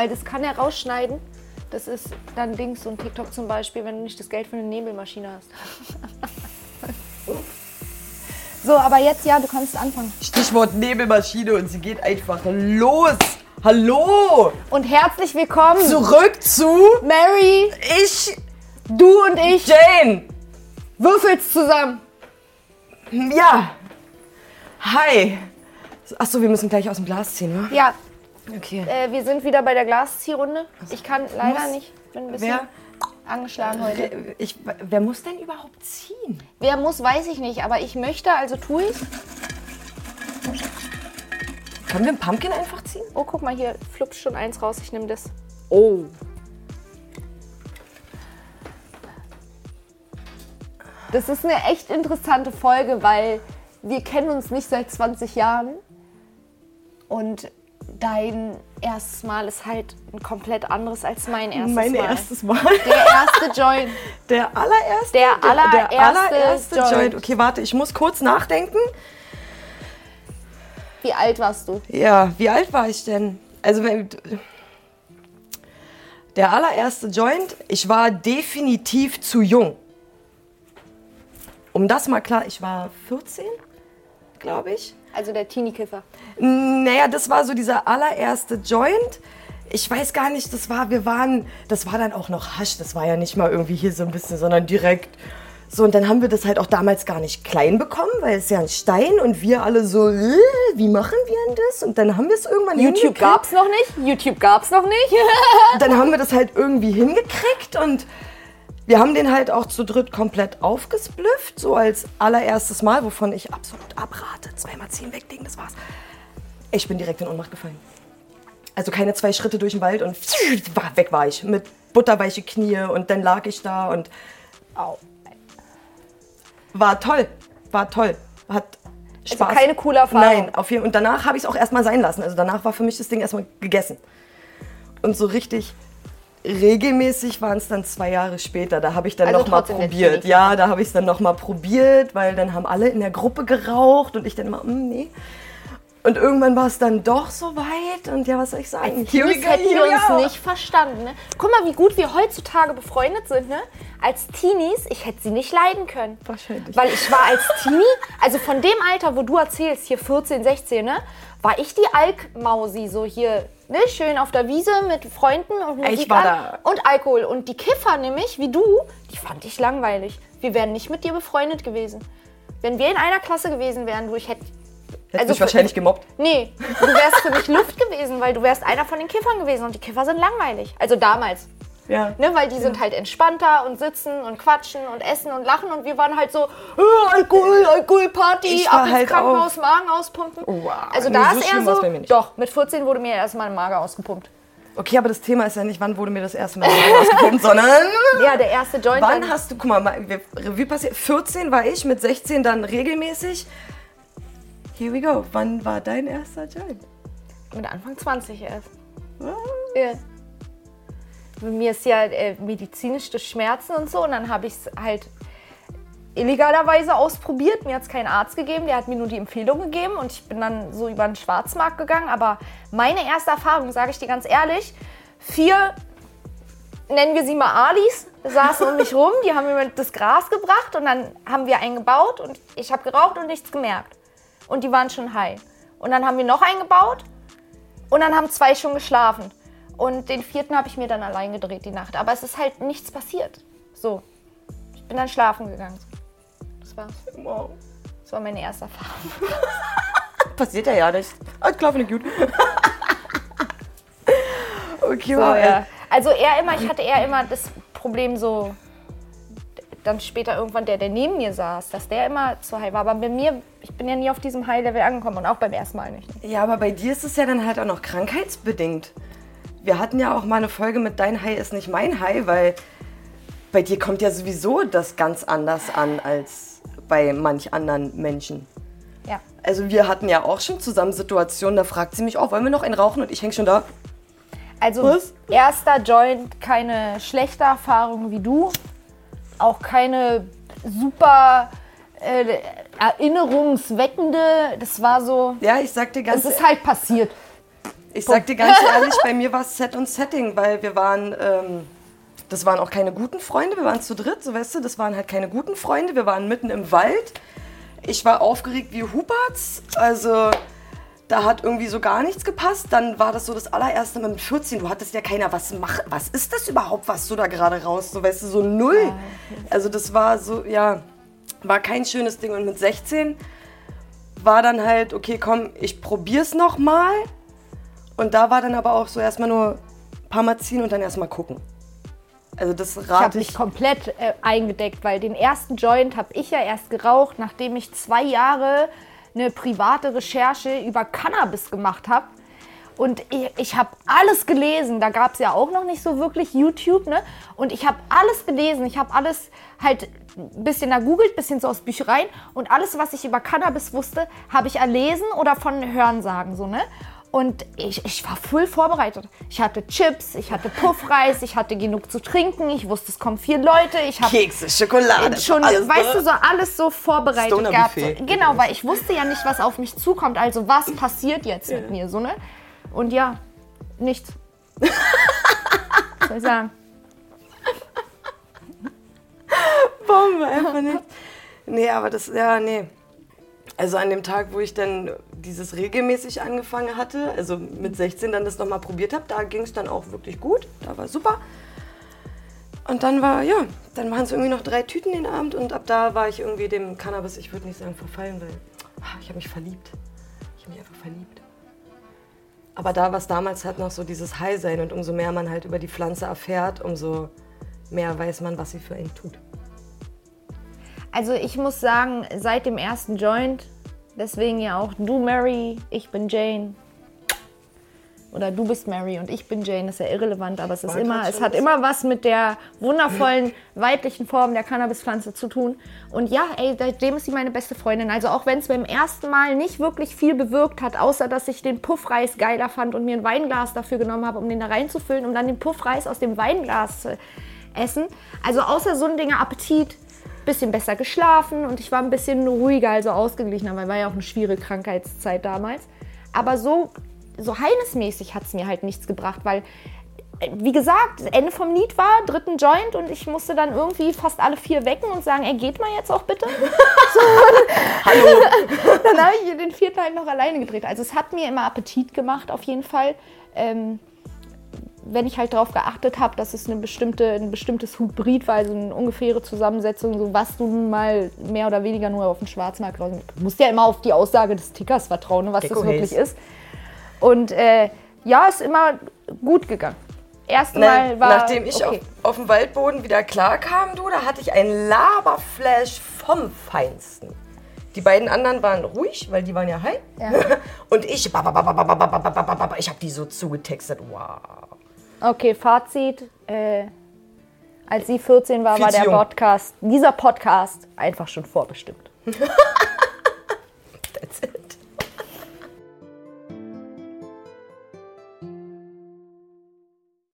Weil das kann er rausschneiden. Das ist dann Dings, so ein TikTok zum Beispiel, wenn du nicht das Geld für eine Nebelmaschine hast. so, aber jetzt ja, du kannst anfangen. Stichwort Nebelmaschine und sie geht einfach los. Hallo! Und herzlich willkommen, Zurück zu Mary, ich, du und ich, Jane. würfelst zusammen. Ja. Hi. Achso, wir müssen gleich aus dem Glas ziehen, ne? Ja, Okay. äh, wir sind wieder bei der Glasziehrunde. Ich kann leider Muss- nicht, bin ein bisschen Wer? angeschlagen heute. Ich, wer muss denn überhaupt ziehen? Wer muss, weiß ich nicht, aber ich möchte, also tue ich. Können wir einen Pumpkin einfach ziehen? Oh, guck mal, hier fluppt schon eins raus. Ich nehme das. Oh. Das ist eine echt interessante Folge, weil wir kennen uns nicht seit 20 Jahren. Und dein erstes Mal ist halt ein komplett anderes als mein erstes mein Mal. erstes Mal. Der erste Joint. Der allererste? Der allererste der allererste Joint. Joint. Okay, warte, ich muss kurz nachdenken. Wie alt warst du? Ja, wie alt war ich denn? Also, der allererste Joint, ich war definitiv zu jung. Um das mal klar, ich war 14, glaube ich. Also der Teenie-Kiffer. Naja, das war so dieser allererste Joint. Ich weiß gar nicht, das war, wir waren, das war dann auch noch Hasch, das war ja nicht mal irgendwie hier so ein bisschen, sondern direkt. So, und dann haben wir das halt auch damals gar nicht klein bekommen, weil es ja ein Stein und wir alle so, äh, wie machen wir denn das? Und dann haben wir es irgendwann YouTube hingekriegt. gab's noch nicht. YouTube gab's noch nicht. Dann haben wir das halt irgendwie hingekriegt und wir haben den halt auch zu dritt komplett aufgesplifft, so als allererstes Mal, wovon ich absolut abrate. Zweimal ziehen, weglegen, das war's. Ich bin direkt in Ohnmacht gefallen. Also keine zwei Schritte durch den Wald und weg war ich. Mit butterweiche Knie und dann lag ich da und Au. war toll. War toll. Hat Spaß. Also keine coole Erfahrung. Nein, auf jeden Und danach habe ich es auch erstmal sein lassen. Also danach war für mich das Ding erstmal gegessen. Und so richtig regelmäßig waren es dann zwei Jahre später. Da habe ich dann Also noch mal trotzdem der probiert. Ja, da habe ich es dann noch mal probiert, weil dann haben alle in der Gruppe geraucht und ich dann immer, "Mm, nee. Und irgendwann war es dann doch so weit und ja, was soll ich sagen? We Teenies hätten wir uns nicht verstanden. Ne? Guck mal, wie gut wir heutzutage befreundet sind. Ne? Als Teenies, ich hätte sie nicht leiden können. Wahrscheinlich. Weil ich war als Teenie, also von dem Alter, wo du erzählst, hier 14, 16, ne, war ich die Alk-Mausi, so hier, ne, schön auf der Wiese mit Freunden und Musik Ich war an und Alkohol. Und die Kiffer nämlich, wie du, die fand ich langweilig. Wir wären nicht mit dir befreundet gewesen. Wenn wir in einer Klasse gewesen wären, du, ich hätte Hätte also mich wahrscheinlich gemobbt. Nee, du wärst für mich Luft gewesen, weil du wärst einer von den Kiffern gewesen und die Kiffer sind langweilig. Also damals. Ja. Ne, weil die sind halt entspannter und sitzen und quatschen und essen und lachen und wir waren halt so, äh, Alkohol, Alkohol, Party, Ich ab ins halt Krankenhaus, Magen auspumpen. Wow. Also Nee, da so ist eher so, bei mir nicht. doch, mit 14 wurde mir erstmal ein Mager ausgepumpt. Okay, aber das Thema ist ja nicht, wann wurde mir das erste Mal rausgepumpt, sondern Ja, der erste Joint. Wann hast du, guck mal, Revue passiert, 14 war ich, mit 16 dann regelmäßig. Here we go. Wann war dein erster Joint? Mit Anfang 20 erst. Ja. Bei Mir ist ja äh, medizinisch durch Schmerzen und so und dann habe ich es halt illegalerweise ausprobiert. Mir hat es keinen Arzt gegeben, der hat mir nur die Empfehlung gegeben und ich bin dann so über den Schwarzmarkt gegangen. Aber meine erste Erfahrung, sage ich dir ganz ehrlich, vier, nennen wir sie mal Alis, saßen um mich rum, die haben mir das Gras gebracht und dann haben wir einen gebaut und ich habe geraucht und nichts gemerkt. Und die waren schon high. Und dann haben wir noch einen gebaut und dann haben zwei schon geschlafen. Und den vierten habe ich mir dann allein gedreht die Nacht. Aber es ist halt nichts passiert. So. Ich bin dann schlafen gegangen. Das war's. Wow. Das war meine erste Erfahrung. Passiert ja ja nicht. Alles klar, finde ich gut. okay, So, ja. Also er immer, ich hatte eher immer das Problem so, dann später irgendwann der, der neben mir saß, dass der immer zu high war. Aber bei mir, ich bin ja nie auf diesem High-Level angekommen und auch beim ersten Mal nicht. Ja, aber bei dir ist es ja dann halt auch noch krankheitsbedingt. Wir hatten ja auch mal eine Folge mit Dein High ist nicht mein High, weil bei dir kommt ja sowieso das ganz anders an als bei manch anderen Menschen. Ja. Also wir hatten ja auch schon zusammen Situationen, da fragt sie mich auch, wollen wir noch einen rauchen? Und ich häng schon da. Also Was? erster Joint, keine schlechte Erfahrung wie du. Auch keine super äh, erinnerungsweckende. Das war so. Ja, ich sag dir ganz Es ist halt passiert. Ich sag dir ganz ehrlich, bei mir war es Set und Setting, weil wir waren, ähm, das waren auch keine guten Freunde, wir waren zu dritt, so weißt du, das waren halt keine guten Freunde, wir waren mitten im Wald. Ich war aufgeregt wie Huberts, also da hat irgendwie so gar nichts gepasst. Dann war das so das allererste Mal mit 14. Du hattest ja keiner, was mach, was ist das überhaupt, was du da gerade raus, so weißt du, so null. Also das war so, ja, war kein schönes Ding. Und mit 16 war dann halt, okay, komm, ich probier's noch mal. Und da war dann aber auch so erstmal nur ein paar Mal ziehen und dann erstmal gucken. Also das Ich habe rate mich ich. komplett äh, eingedeckt, weil den ersten Joint habe ich ja erst geraucht, nachdem ich zwei Jahre eine private Recherche über Cannabis gemacht habe. Und ich, ich habe alles gelesen. Da gab es ja auch noch nicht so wirklich YouTube, ne? Und ich habe alles gelesen. Ich habe alles halt ein bisschen da googelt, ein bisschen so aus Büchereien. Und alles, was ich über Cannabis wusste, habe ich erlesen oder von Hörensagen, so, ne? Und ich, ich war voll vorbereitet. Ich hatte Chips, ich hatte Puffreis, ich hatte genug zu trinken. Ich wusste, es kommen vier Leute. Ich habe Kekse, Schokolade. schon, alles, weißt ne? du, so alles so vorbereitet gehabt. Genau, weil ich wusste ja nicht, was auf mich zukommt. Also was passiert jetzt mit mir, so ne? Und ja, nichts. Soll ich sagen? Bombe, einfach nicht. Nee, aber das, ja, nee. Also an dem Tag, wo ich dann dieses regelmäßig angefangen hatte, also mit 16 dann das nochmal probiert habe, da ging es dann auch wirklich gut. Da war super. Und dann war, ja, dann waren es irgendwie noch drei Tüten den Abend und ab da war ich irgendwie dem Cannabis, ich würde nicht sagen verfallen, weil ah, ich habe mich verliebt. Ich habe mich einfach verliebt. Aber da war es damals halt noch so dieses High-Sein und umso mehr man halt über die Pflanze erfährt, umso mehr weiß man, was sie für einen tut. Also ich muss sagen, seit dem ersten Joint, deswegen ja auch du Mary, ich bin Jane. Oder du bist Mary und ich bin Jane, ist ja irrelevant, aber es ist immer, es hat das- immer was mit der wundervollen weiblichen Form der Cannabispflanze zu tun. Und ja, ey, seitdem ist sie meine beste Freundin. Also auch wenn es beim ersten Mal nicht wirklich viel bewirkt hat, außer dass ich den Puffreis geiler fand und mir ein Weinglas dafür genommen habe, um den da reinzufüllen, um dann den Puffreis aus dem Weinglas zu essen. Also außer so ein Dinger Appetit, bisschen besser geschlafen und ich war ein bisschen ruhiger, also ausgeglichener, weil war ja auch eine schwierige Krankheitszeit damals. Aber so, so heinesmäßig hat es mir halt nichts gebracht, weil, äh, wie gesagt, Ende vom Lied war, dritten Joint und ich musste dann irgendwie fast alle vier wecken und sagen, ey, geht mal jetzt auch bitte. so, Hallo. dann habe ich den vierten halt noch alleine gedreht. Also es hat mir immer Appetit gemacht, auf jeden Fall. Ähm, wenn ich halt darauf geachtet habe, dass es eine bestimmte, ein bestimmtes Hybrid war, also eine ungefähre Zusammensetzung, so was du nun mal mehr oder weniger nur auf dem Schwarzmarkt raus. Du musst ja immer auf die Aussage des Tickers vertrauen, ne, was Gecko das wirklich Haze. ist. Und äh, ja, ist immer gut gegangen. Erstmal Nein, war. Nachdem ich okay. auf, auf dem Waldboden wieder klarkam, du, da hatte ich einen Laberflash vom Feinsten. Die beiden anderen waren ruhig, weil die waren ja high. Ja. Und ich, ich habe die so zugetextet. Wow. Okay, Fazit. Äh, als sie 14 war, war der Podcast, dieser Podcast einfach schon vorbestimmt.